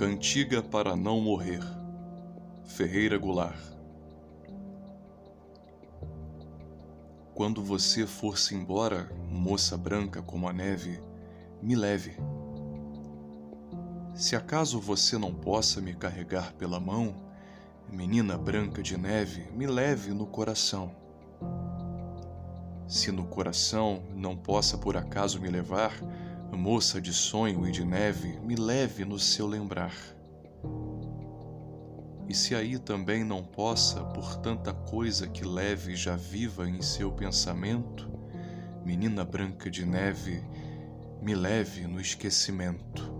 Cantiga para não morrer. Ferreira Goulart. Quando você for-se embora, moça branca como a neve, me leve. Se acaso você não possa me carregar pela mão, menina branca de neve, me leve no coração. Se no coração não possa por acaso me levar, moça de sonho e de neve, me leve no seu lembrar. E se aí também não possa, por tanta coisa que leve já viva em seu pensamento, menina branca de neve, me leve no esquecimento.